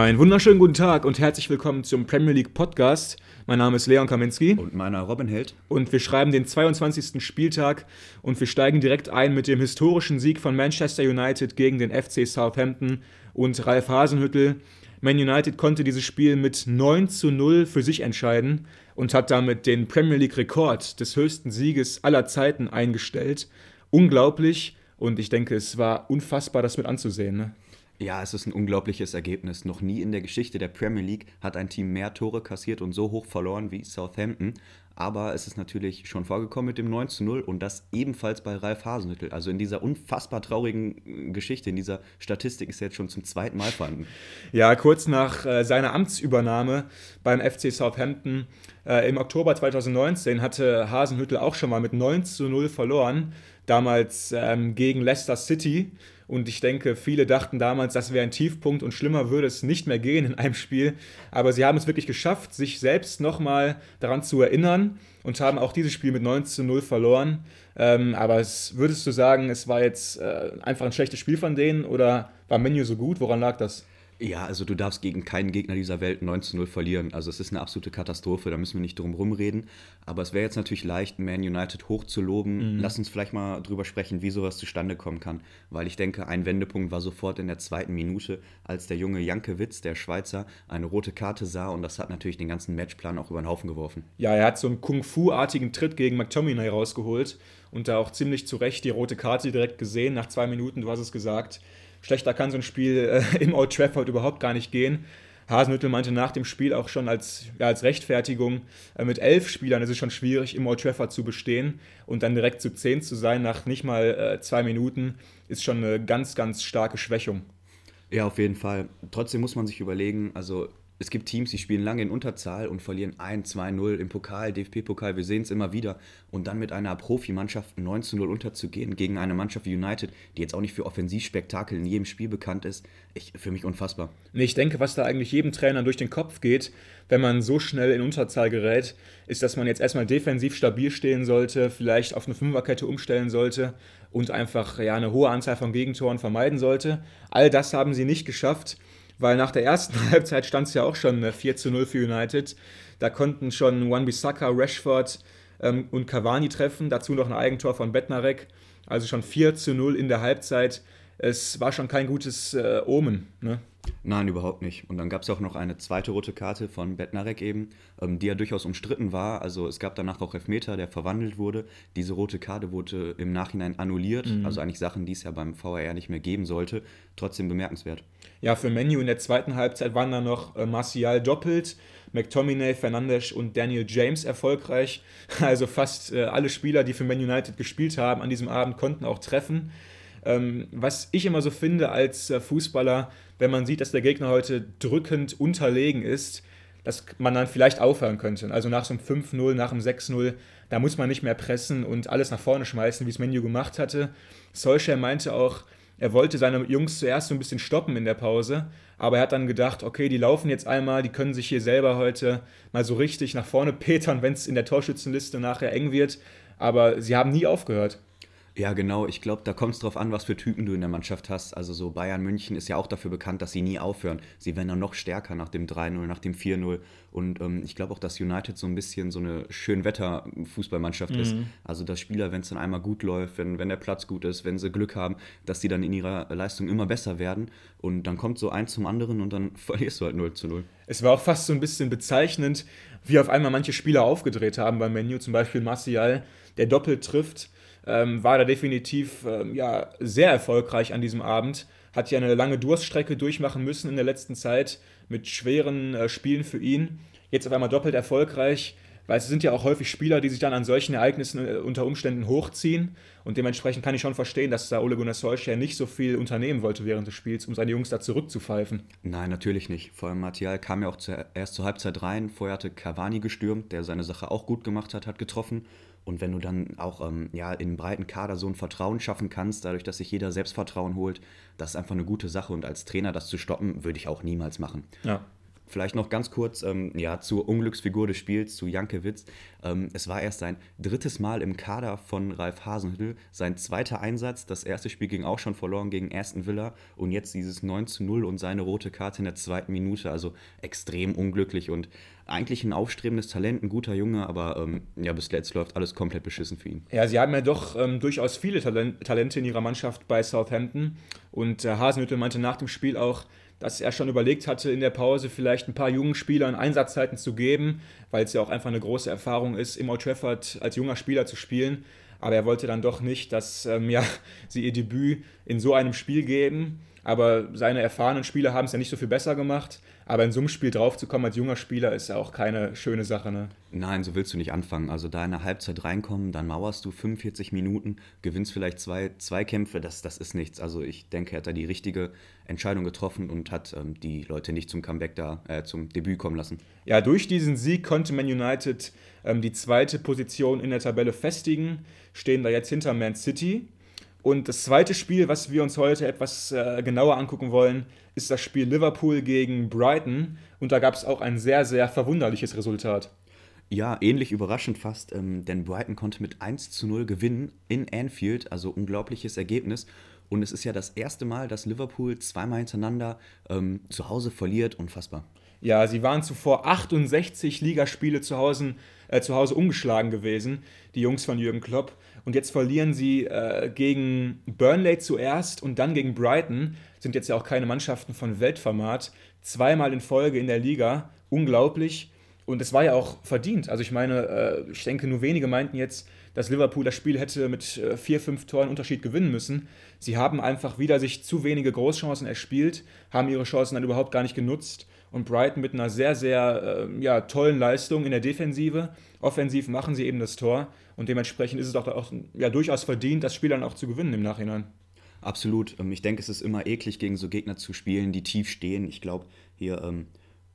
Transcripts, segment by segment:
Einen wunderschönen guten Tag und herzlich willkommen zum Premier League Podcast. Mein Name ist Leon Kaminski. Und meiner Robin Held. Und wir schreiben den 22. Spieltag und wir steigen direkt ein mit dem historischen Sieg von Manchester United gegen den FC Southampton und Ralf Hasenhüttel. Man United konnte dieses Spiel mit 9 zu 0 für sich entscheiden und hat damit den Premier League-Rekord des höchsten Sieges aller Zeiten eingestellt. Unglaublich und ich denke, es war unfassbar, das mit anzusehen. Ne? Ja, es ist ein unglaubliches Ergebnis. Noch nie in der Geschichte der Premier League hat ein Team mehr Tore kassiert und so hoch verloren wie Southampton. Aber es ist natürlich schon vorgekommen mit dem 9 zu 0 und das ebenfalls bei Ralf Hasenhüttl. Also in dieser unfassbar traurigen Geschichte, in dieser Statistik ist er jetzt schon zum zweiten Mal vorhanden. Ja, kurz nach äh, seiner Amtsübernahme beim FC Southampton äh, im Oktober 2019 hatte Hasenhüttl auch schon mal mit 9 zu 0 verloren. Damals ähm, gegen Leicester City. Und ich denke, viele dachten damals, das wäre ein Tiefpunkt und schlimmer würde es nicht mehr gehen in einem Spiel. Aber sie haben es wirklich geschafft, sich selbst nochmal daran zu erinnern und haben auch dieses Spiel mit 9 zu 0 verloren. Ähm, aber es, würdest du sagen, es war jetzt äh, einfach ein schlechtes Spiel von denen oder war Menu so gut? Woran lag das? Ja, also du darfst gegen keinen Gegner dieser Welt 9 zu 0 verlieren. Also es ist eine absolute Katastrophe, da müssen wir nicht drum rumreden. Aber es wäre jetzt natürlich leicht, Man United hochzuloben. Mhm. Lass uns vielleicht mal drüber sprechen, wie sowas zustande kommen kann. Weil ich denke, ein Wendepunkt war sofort in der zweiten Minute, als der junge Jankewitz, der Schweizer, eine rote Karte sah und das hat natürlich den ganzen Matchplan auch über den Haufen geworfen. Ja, er hat so einen Kung-Fu-artigen Tritt gegen McTominay rausgeholt und da auch ziemlich zu Recht die rote Karte direkt gesehen, nach zwei Minuten, du hast es gesagt. Schlechter kann so ein Spiel äh, im Old Trafford überhaupt gar nicht gehen. Hasenhüttel meinte nach dem Spiel auch schon als, ja, als Rechtfertigung, äh, mit elf Spielern ist es schon schwierig, im Old Trafford zu bestehen und dann direkt zu zehn zu sein nach nicht mal äh, zwei Minuten, ist schon eine ganz, ganz starke Schwächung. Ja, auf jeden Fall. Trotzdem muss man sich überlegen, also es gibt Teams, die spielen lange in Unterzahl und verlieren 1, 2-0 im Pokal, DFB-Pokal, wir sehen es immer wieder. Und dann mit einer Profimannschaft 9 0 unterzugehen gegen eine Mannschaft wie United, die jetzt auch nicht für Offensivspektakel in jedem Spiel bekannt ist, ich, für mich unfassbar. Ich denke, was da eigentlich jedem Trainer durch den Kopf geht, wenn man so schnell in Unterzahl gerät, ist, dass man jetzt erstmal defensiv stabil stehen sollte, vielleicht auf eine Fünferkette umstellen sollte und einfach ja, eine hohe Anzahl von Gegentoren vermeiden sollte. All das haben sie nicht geschafft weil nach der ersten Halbzeit stand es ja auch schon 4 äh, zu 0 für United. Da konnten schon Wan-Bissaka, Rashford ähm, und Cavani treffen, dazu noch ein Eigentor von Bettnarek. Also schon 4 zu 0 in der Halbzeit. Es war schon kein gutes äh, Omen. Ne? Nein, überhaupt nicht. Und dann gab es auch noch eine zweite rote Karte von Bettnarek eben, ähm, die ja durchaus umstritten war. Also es gab danach auch Elfmeter, der verwandelt wurde. Diese rote Karte wurde im Nachhinein annulliert. Mhm. Also eigentlich Sachen, die es ja beim VAR nicht mehr geben sollte. Trotzdem bemerkenswert. Ja, für Menu in der zweiten Halbzeit waren dann noch äh, Martial doppelt, McTominay, Fernandes und Daniel James erfolgreich. Also fast äh, alle Spieler, die für Man United gespielt haben an diesem Abend, konnten auch treffen. Ähm, was ich immer so finde als äh, Fußballer, wenn man sieht, dass der Gegner heute drückend unterlegen ist, dass man dann vielleicht aufhören könnte. Also nach so einem 5-0, nach einem 6-0, da muss man nicht mehr pressen und alles nach vorne schmeißen, wie es Menu gemacht hatte. Solskjaer meinte auch, er wollte seine Jungs zuerst so ein bisschen stoppen in der Pause, aber er hat dann gedacht, okay, die laufen jetzt einmal, die können sich hier selber heute mal so richtig nach vorne petern, wenn es in der Torschützenliste nachher eng wird. Aber sie haben nie aufgehört. Ja, genau. Ich glaube, da kommt es drauf an, was für Typen du in der Mannschaft hast. Also so Bayern München ist ja auch dafür bekannt, dass sie nie aufhören. Sie werden dann noch stärker nach dem 3-0, nach dem 4-0. Und ähm, ich glaube auch, dass United so ein bisschen so eine Schönwetter-Fußballmannschaft mhm. ist. Also dass Spieler, wenn es dann einmal gut läuft, wenn, wenn der Platz gut ist, wenn sie Glück haben, dass sie dann in ihrer Leistung immer besser werden. Und dann kommt so eins zum anderen und dann verlierst du halt 0 zu 0. Es war auch fast so ein bisschen bezeichnend, wie auf einmal manche Spieler aufgedreht haben beim Menü. Zum Beispiel Martial, der doppelt trifft ähm, war da definitiv ähm, ja, sehr erfolgreich an diesem Abend. Hat ja eine lange Durststrecke durchmachen müssen in der letzten Zeit mit schweren äh, Spielen für ihn. Jetzt auf einmal doppelt erfolgreich, weil es sind ja auch häufig Spieler, die sich dann an solchen Ereignissen äh, unter Umständen hochziehen. Und dementsprechend kann ich schon verstehen, dass da Ole Gunnar Solskjaer nicht so viel unternehmen wollte während des Spiels, um seine Jungs da zurückzupfeifen. Nein, natürlich nicht. Vor allem Martial kam ja auch erst zur Halbzeit rein. Vorher hatte Cavani gestürmt, der seine Sache auch gut gemacht hat, hat getroffen. Und wenn du dann auch ähm, ja, in einem breiten Kader so ein Vertrauen schaffen kannst, dadurch, dass sich jeder Selbstvertrauen holt, das ist einfach eine gute Sache. Und als Trainer das zu stoppen, würde ich auch niemals machen. Ja. Vielleicht noch ganz kurz ähm, ja, zur Unglücksfigur des Spiels, zu Jankiewicz. Ähm, es war erst sein drittes Mal im Kader von Ralf Hasenhüttl, sein zweiter Einsatz. Das erste Spiel ging auch schon verloren gegen Aston Villa und jetzt dieses 9 zu 0 und seine rote Karte in der zweiten Minute. Also extrem unglücklich und eigentlich ein aufstrebendes Talent, ein guter Junge, aber ähm, ja, bis jetzt läuft alles komplett beschissen für ihn. Ja, sie haben ja doch ähm, durchaus viele Talent Talente in ihrer Mannschaft bei Southampton und äh, Hasenhüttl meinte nach dem Spiel auch, dass er schon überlegt hatte, in der Pause vielleicht ein paar jungen Spielern Einsatzzeiten zu geben, weil es ja auch einfach eine große Erfahrung ist, im Old Trafford als junger Spieler zu spielen. Aber er wollte dann doch nicht, dass ähm, ja, sie ihr Debüt in so einem Spiel geben. Aber seine erfahrenen Spieler haben es ja nicht so viel besser gemacht. Aber in so einem Spiel draufzukommen als junger Spieler ist ja auch keine schöne Sache. Ne? Nein, so willst du nicht anfangen. Also da in der Halbzeit reinkommen, dann mauerst du 45 Minuten, gewinnst vielleicht zwei, zwei Kämpfe, das, das ist nichts. Also ich denke, er hat da die richtige Entscheidung getroffen und hat ähm, die Leute nicht zum Comeback da, äh, zum Debüt kommen lassen. Ja, durch diesen Sieg konnte Man United ähm, die zweite Position in der Tabelle festigen, stehen da jetzt hinter Man City. Und das zweite Spiel, was wir uns heute etwas äh, genauer angucken wollen, ist das Spiel Liverpool gegen Brighton. Und da gab es auch ein sehr, sehr verwunderliches Resultat. Ja, ähnlich überraschend fast, ähm, denn Brighton konnte mit 1 zu 0 gewinnen in Anfield, also unglaubliches Ergebnis. Und es ist ja das erste Mal, dass Liverpool zweimal hintereinander ähm, zu Hause verliert. Unfassbar. Ja, sie waren zuvor 68 Ligaspiele zu Hause, äh, zu Hause ungeschlagen gewesen, die Jungs von Jürgen Klopp. Und jetzt verlieren sie äh, gegen Burnley zuerst und dann gegen Brighton. Sind jetzt ja auch keine Mannschaften von Weltformat. Zweimal in Folge in der Liga. Unglaublich. Und es war ja auch verdient. Also ich meine, äh, ich denke, nur wenige meinten jetzt, dass Liverpool das Spiel hätte mit äh, vier, fünf Toren Unterschied gewinnen müssen. Sie haben einfach wieder sich zu wenige Großchancen erspielt, haben ihre Chancen dann überhaupt gar nicht genutzt. Und Brighton mit einer sehr, sehr äh, ja, tollen Leistung in der Defensive. Offensiv machen sie eben das Tor. Und dementsprechend ist es auch, auch ja, durchaus verdient, das Spiel dann auch zu gewinnen im Nachhinein. Absolut. Ähm, ich denke, es ist immer eklig, gegen so Gegner zu spielen, die tief stehen. Ich glaube, hier ähm,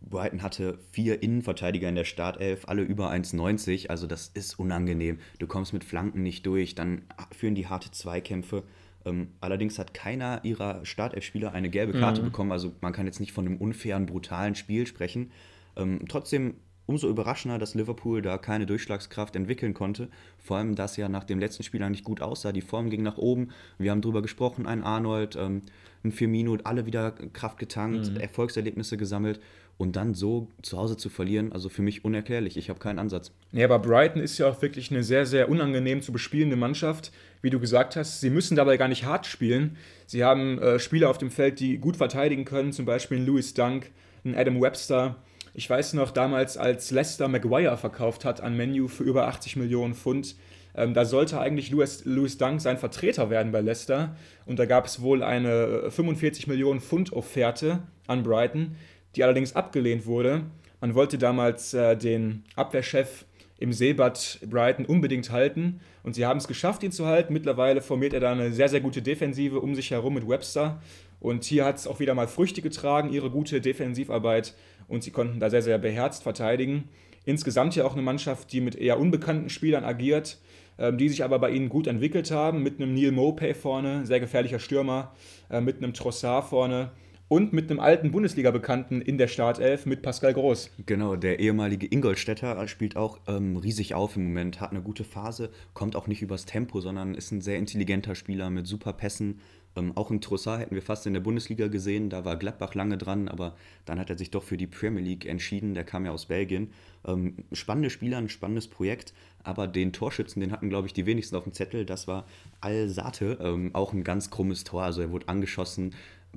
Brighton hatte vier Innenverteidiger in der Startelf, alle über 1,90. Also das ist unangenehm. Du kommst mit Flanken nicht durch, dann führen die harte Zweikämpfe. Ähm, allerdings hat keiner ihrer Startelf-Spieler eine gelbe Karte mhm. bekommen. Also man kann jetzt nicht von einem unfairen, brutalen Spiel sprechen. Ähm, trotzdem umso überraschender, dass Liverpool da keine Durchschlagskraft entwickeln konnte. Vor allem, dass ja nach dem letzten Spiel eigentlich gut aussah. Die Form ging nach oben. Wir haben drüber gesprochen, ein Arnold, ähm, ein Firmino, alle wieder Kraft getankt, mhm. Erfolgserlebnisse gesammelt und dann so zu Hause zu verlieren, also für mich unerklärlich. Ich habe keinen Ansatz. Ja, aber Brighton ist ja auch wirklich eine sehr, sehr unangenehm zu bespielende Mannschaft. Wie du gesagt hast, sie müssen dabei gar nicht hart spielen. Sie haben äh, Spieler auf dem Feld, die gut verteidigen können, zum Beispiel Louis Dunk, ein Adam Webster. Ich weiß noch damals, als Leicester Maguire verkauft hat an Menu für über 80 Millionen Pfund. Ähm, da sollte eigentlich Louis, Louis Dunk sein Vertreter werden bei Leicester. Und da gab es wohl eine 45 äh, Millionen Pfund Offerte an Brighton die allerdings abgelehnt wurde. Man wollte damals äh, den Abwehrchef im Seebad Brighton unbedingt halten und sie haben es geschafft, ihn zu halten. Mittlerweile formiert er da eine sehr, sehr gute Defensive um sich herum mit Webster und hier hat es auch wieder mal Früchte getragen, ihre gute Defensivarbeit und sie konnten da sehr, sehr beherzt verteidigen. Insgesamt ja auch eine Mannschaft, die mit eher unbekannten Spielern agiert, ähm, die sich aber bei ihnen gut entwickelt haben, mit einem Neil Mopay vorne, sehr gefährlicher Stürmer, äh, mit einem Trossard vorne und mit einem alten Bundesliga-Bekannten in der Startelf mit Pascal Groß. Genau, der ehemalige Ingolstädter spielt auch ähm, riesig auf im Moment, hat eine gute Phase, kommt auch nicht übers Tempo, sondern ist ein sehr intelligenter Spieler mit super Pässen. Ähm, auch in Trossard hätten wir fast in der Bundesliga gesehen, da war Gladbach lange dran, aber dann hat er sich doch für die Premier League entschieden, der kam ja aus Belgien. Ähm, spannende Spieler, ein spannendes Projekt, aber den Torschützen, den hatten, glaube ich, die wenigsten auf dem Zettel, das war Al-Sate, ähm, auch ein ganz krummes Tor, also er wurde angeschossen,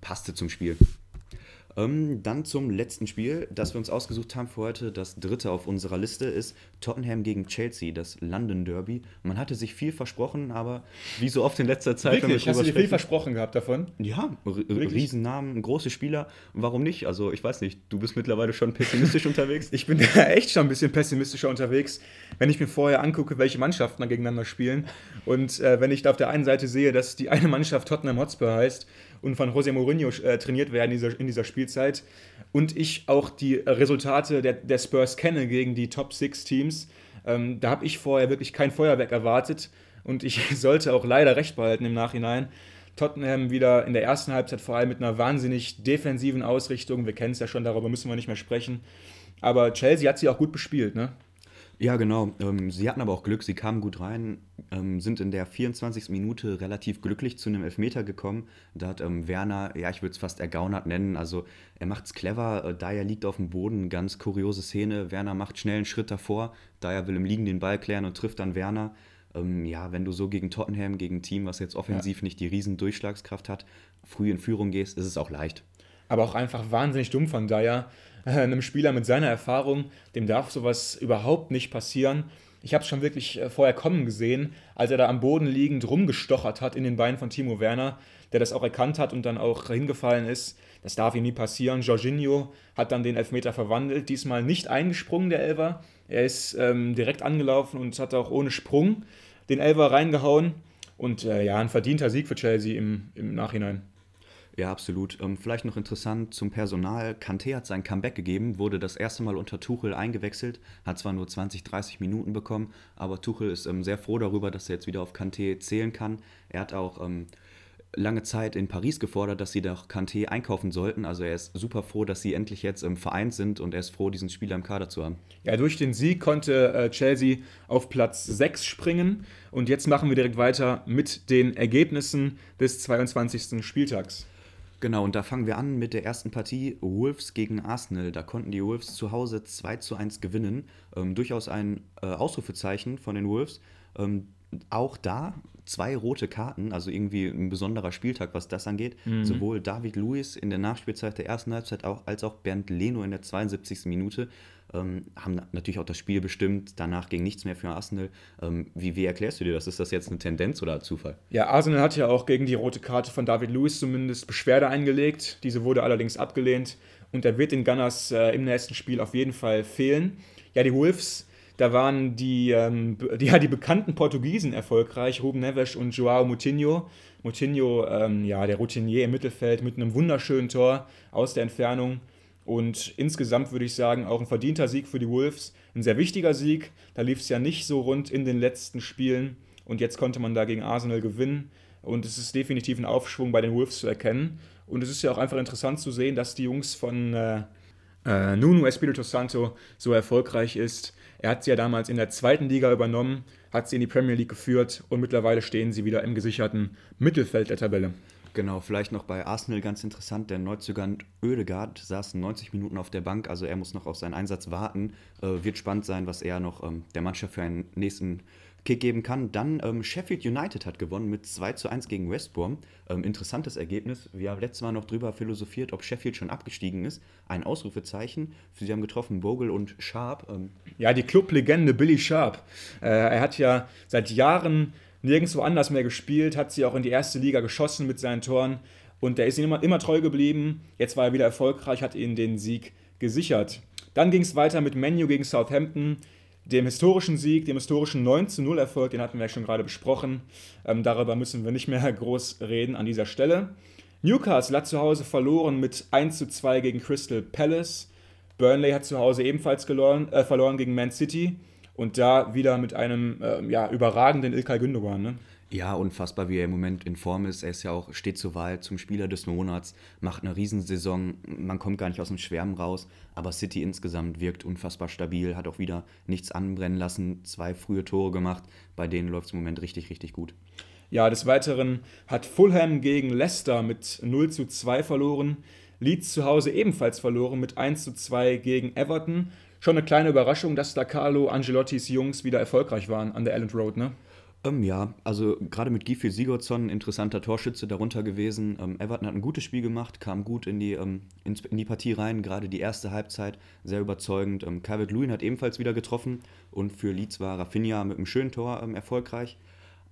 passte zum Spiel. Ähm, dann zum letzten Spiel, das wir uns ausgesucht haben für heute. Das dritte auf unserer Liste ist Tottenham gegen Chelsea, das London Derby. Man hatte sich viel versprochen, aber wie so oft in letzter Zeit. Wirklich? Hast du dir viel versprochen gehabt davon? Ja, Riesennamen, große Spieler. Warum nicht? Also ich weiß nicht, du bist mittlerweile schon pessimistisch unterwegs. Ich bin ja echt schon ein bisschen pessimistischer unterwegs, wenn ich mir vorher angucke, welche Mannschaften da gegeneinander spielen. Und äh, wenn ich da auf der einen Seite sehe, dass die eine Mannschaft Tottenham Hotspur heißt und von José Mourinho äh, trainiert werden in dieser, in dieser Spielzeit. Und ich auch die Resultate der, der Spurs kenne gegen die Top Six Teams. Ähm, da habe ich vorher wirklich kein Feuerwerk erwartet und ich sollte auch leider recht behalten im Nachhinein. Tottenham wieder in der ersten Halbzeit vor allem mit einer wahnsinnig defensiven Ausrichtung. Wir kennen es ja schon, darüber müssen wir nicht mehr sprechen. Aber Chelsea hat sie auch gut bespielt, ne? Ja, genau. Ähm, sie hatten aber auch Glück, sie kamen gut rein, ähm, sind in der 24. Minute relativ glücklich zu einem Elfmeter gekommen. Da hat ähm, Werner, ja, ich würde es fast ergaunert nennen, also er macht es clever, äh, Dyer liegt auf dem Boden, ganz kuriose Szene. Werner macht schnell einen Schritt davor, Dyer will im Liegen den Ball klären und trifft dann Werner. Ähm, ja, wenn du so gegen Tottenham, gegen ein Team, was jetzt offensiv ja. nicht die riesen Durchschlagskraft hat, früh in Führung gehst, ist es auch leicht. Aber auch einfach wahnsinnig dumm von Dyer einem Spieler mit seiner Erfahrung, dem darf sowas überhaupt nicht passieren. Ich habe es schon wirklich äh, vorher kommen gesehen, als er da am Boden liegend rumgestochert hat in den Beinen von Timo Werner, der das auch erkannt hat und dann auch hingefallen ist. Das darf ihm nie passieren. Jorginho hat dann den Elfmeter verwandelt, diesmal nicht eingesprungen, der Elver. Er ist ähm, direkt angelaufen und hat auch ohne Sprung den Elver reingehauen. Und äh, ja, ein verdienter Sieg für Chelsea im, im Nachhinein. Ja, absolut. Ähm, vielleicht noch interessant zum Personal. Kanté hat sein Comeback gegeben, wurde das erste Mal unter Tuchel eingewechselt, hat zwar nur 20, 30 Minuten bekommen, aber Tuchel ist ähm, sehr froh darüber, dass er jetzt wieder auf Kanté zählen kann. Er hat auch ähm, lange Zeit in Paris gefordert, dass sie doch Kanté einkaufen sollten. Also er ist super froh, dass sie endlich jetzt im Verein sind und er ist froh, diesen Spieler im Kader zu haben. Ja, durch den Sieg konnte äh, Chelsea auf Platz 6 springen und jetzt machen wir direkt weiter mit den Ergebnissen des 22. Spieltags. Genau, und da fangen wir an mit der ersten Partie Wolves gegen Arsenal. Da konnten die Wolves zu Hause 2 zu 1 gewinnen. Ähm, durchaus ein äh, Ausrufezeichen von den Wolves. Ähm, auch da zwei rote Karten, also irgendwie ein besonderer Spieltag, was das angeht. Mhm. Sowohl David Lewis in der Nachspielzeit der ersten Halbzeit auch, als auch Bernd Leno in der 72. Minute ähm, haben natürlich auch das Spiel bestimmt. Danach ging nichts mehr für Arsenal. Ähm, wie, wie erklärst du dir das? Ist das jetzt eine Tendenz oder Zufall? Ja, Arsenal hat ja auch gegen die rote Karte von David Lewis zumindest Beschwerde eingelegt. Diese wurde allerdings abgelehnt und er wird den Gunners äh, im nächsten Spiel auf jeden Fall fehlen. Ja, die Wolves da waren die, ähm, die, ja, die bekannten Portugiesen erfolgreich, Ruben Neves und Joao Moutinho. Moutinho, ähm, ja, der Routinier im Mittelfeld mit einem wunderschönen Tor aus der Entfernung. Und insgesamt würde ich sagen, auch ein verdienter Sieg für die Wolves. Ein sehr wichtiger Sieg. Da lief es ja nicht so rund in den letzten Spielen. Und jetzt konnte man da gegen Arsenal gewinnen. Und es ist definitiv ein Aufschwung bei den Wolves zu erkennen. Und es ist ja auch einfach interessant zu sehen, dass die Jungs von äh, äh, Nuno Espirito Santo so erfolgreich ist. Er hat sie ja damals in der zweiten Liga übernommen, hat sie in die Premier League geführt und mittlerweile stehen sie wieder im gesicherten Mittelfeld der Tabelle. Genau, vielleicht noch bei Arsenal ganz interessant, der Neuzugand Oedegaard saß 90 Minuten auf der Bank, also er muss noch auf seinen Einsatz warten. Äh, wird spannend sein, was er noch ähm, der Mannschaft für einen nächsten Kick geben kann. Dann ähm, Sheffield United hat gewonnen mit 2 zu 1 gegen West Brom. Ähm, interessantes Ergebnis. Wir haben letztes Mal noch drüber philosophiert, ob Sheffield schon abgestiegen ist. Ein Ausrufezeichen. Sie haben getroffen Bogle und Sharp. Ähm. Ja, die Clublegende Billy Sharp. Äh, er hat ja seit Jahren nirgendwo anders mehr gespielt, hat sie auch in die erste Liga geschossen mit seinen Toren. Und der ist ihm immer, immer treu geblieben. Jetzt war er wieder erfolgreich, hat ihnen den Sieg gesichert. Dann ging es weiter mit Menu gegen Southampton dem historischen Sieg, dem historischen 9 zu 0 Erfolg, den hatten wir ja schon gerade besprochen. Ähm, darüber müssen wir nicht mehr groß reden an dieser Stelle. Newcastle hat zu Hause verloren mit 1 zu 2 gegen Crystal Palace. Burnley hat zu Hause ebenfalls geloren, äh, verloren gegen Man City. Und da wieder mit einem äh, ja, überragenden Ilkay Gündogan. Ne? Ja, unfassbar, wie er im Moment in Form ist. Er ist ja auch, steht zur Wahl zum Spieler des Monats, macht eine Riesensaison, man kommt gar nicht aus dem Schwärmen raus, aber City insgesamt wirkt unfassbar stabil, hat auch wieder nichts anbrennen lassen, zwei frühe Tore gemacht, bei denen läuft es im Moment richtig, richtig gut. Ja, des Weiteren hat Fulham gegen Leicester mit 0 zu 2 verloren, Leeds zu Hause ebenfalls verloren mit 1 zu 2 gegen Everton. Schon eine kleine Überraschung, dass da Carlo Angelottis Jungs wieder erfolgreich waren an der Elland Road, ne? Ähm, ja, also gerade mit Gifil Sigurdsson, interessanter Torschütze darunter gewesen. Ähm, Everton hat ein gutes Spiel gemacht, kam gut in die, ähm, in, in, die Partie rein, gerade die erste Halbzeit sehr überzeugend. Ähm, Calvert Lewin hat ebenfalls wieder getroffen und für Leeds war Rafinha mit einem schönen Tor ähm, erfolgreich.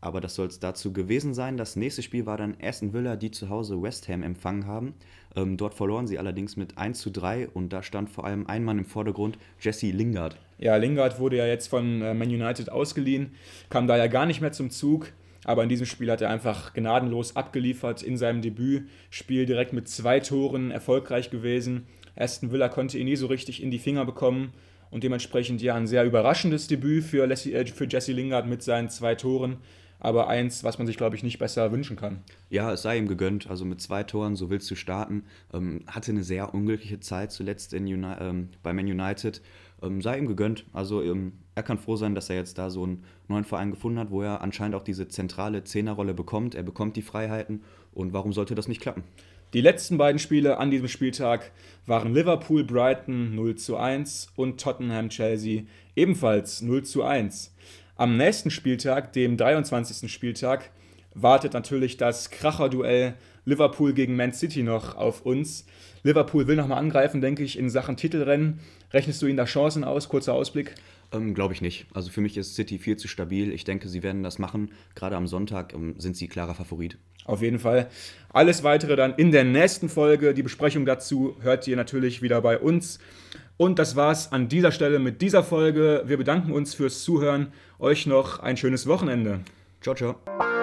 Aber das soll es dazu gewesen sein. Das nächste Spiel war dann Aston Villa, die zu Hause West Ham empfangen haben. Ähm, dort verloren sie allerdings mit 1 zu 3 und da stand vor allem ein Mann im Vordergrund, Jesse Lingard. Ja, Lingard wurde ja jetzt von äh, Man United ausgeliehen, kam da ja gar nicht mehr zum Zug. Aber in diesem Spiel hat er einfach gnadenlos abgeliefert in seinem Debütspiel, direkt mit zwei Toren erfolgreich gewesen. Aston Villa konnte ihn nie so richtig in die Finger bekommen und dementsprechend ja ein sehr überraschendes Debüt für, Leslie, äh, für Jesse Lingard mit seinen zwei Toren. aber eins, was man sich, glaube ich, nicht besser wünschen kann. Ja, es sei ihm gegönnt. Also mit zwei Toren, so willst du starten. Ähm, hatte eine sehr unglückliche Zeit zuletzt in ähm, bei Man United. Ähm, sei ihm gegönnt. Also ähm, er kann froh sein, dass er jetzt da so einen neuen Verein gefunden hat, wo er anscheinend auch diese zentrale Zehnerrolle bekommt. Er bekommt die Freiheiten und warum sollte das nicht klappen? Die letzten beiden Spiele an diesem Spieltag waren Liverpool Brighton 0 zu 1 und Tottenham Chelsea ebenfalls 0 zu 1. Am nächsten Spieltag, dem 23. Spieltag, wartet natürlich das Kracherduell Liverpool gegen Man City noch auf uns. Liverpool will nochmal angreifen, denke ich, in Sachen Titelrennen. Rechnest du ihnen da Chancen aus? Kurzer Ausblick. Ähm, Glaube ich nicht. Also für mich ist City viel zu stabil. Ich denke, sie werden das machen. Gerade am Sonntag ähm, sind sie klarer Favorit. Auf jeden Fall. Alles weitere dann in der nächsten Folge. Die Besprechung dazu hört ihr natürlich wieder bei uns. Und das war's an dieser Stelle mit dieser Folge. Wir bedanken uns fürs Zuhören. Euch noch ein schönes Wochenende. Ciao, ciao.